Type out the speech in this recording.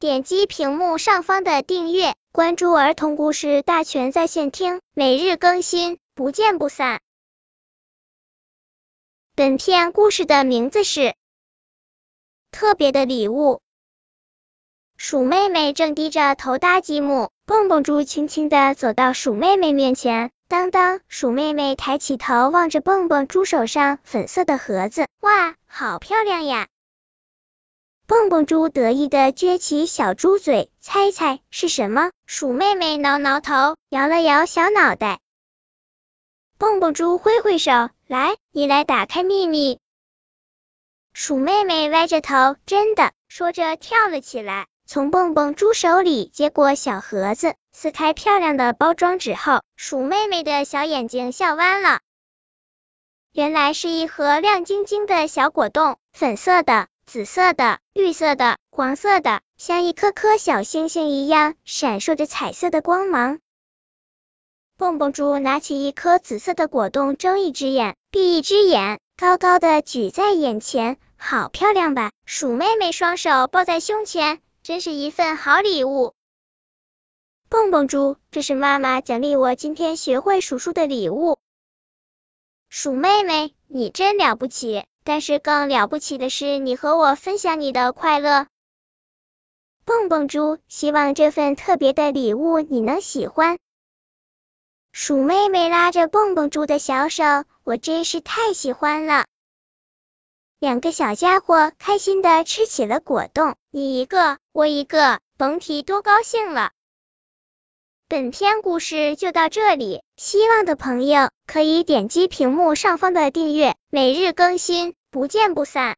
点击屏幕上方的订阅，关注儿童故事大全在线听，每日更新，不见不散。本片故事的名字是《特别的礼物》。鼠妹妹正低着头搭积木，蹦蹦猪轻轻的走到鼠妹妹面前。当当，鼠妹妹抬起头望着蹦蹦猪手上粉色的盒子，哇，好漂亮呀！蹦蹦猪得意的撅起小猪嘴，猜猜是什么？鼠妹妹挠挠头，摇了摇小脑袋。蹦蹦猪挥挥手，来，你来打开秘密。鼠妹妹歪着头，真的，说着跳了起来。从蹦蹦猪手里接过小盒子，撕开漂亮的包装纸后，鼠妹妹的小眼睛笑弯了。原来是一盒亮晶晶的小果冻，粉色的、紫色的、绿色的、黄色的，像一颗颗小星星一样，闪烁着彩色的光芒。蹦蹦猪拿起一颗紫色的果冻，睁一只眼闭一只眼，高高的举在眼前，好漂亮吧？鼠妹妹双手抱在胸前。真是一份好礼物，蹦蹦猪，这是妈妈奖励我今天学会数数的礼物。鼠妹妹，你真了不起，但是更了不起的是你和我分享你的快乐。蹦蹦猪，希望这份特别的礼物你能喜欢。鼠妹妹拉着蹦蹦猪的小手，我真是太喜欢了。两个小家伙开心的吃起了果冻，你一个，我一个，甭提多高兴了。本篇故事就到这里，希望的朋友可以点击屏幕上方的订阅，每日更新，不见不散。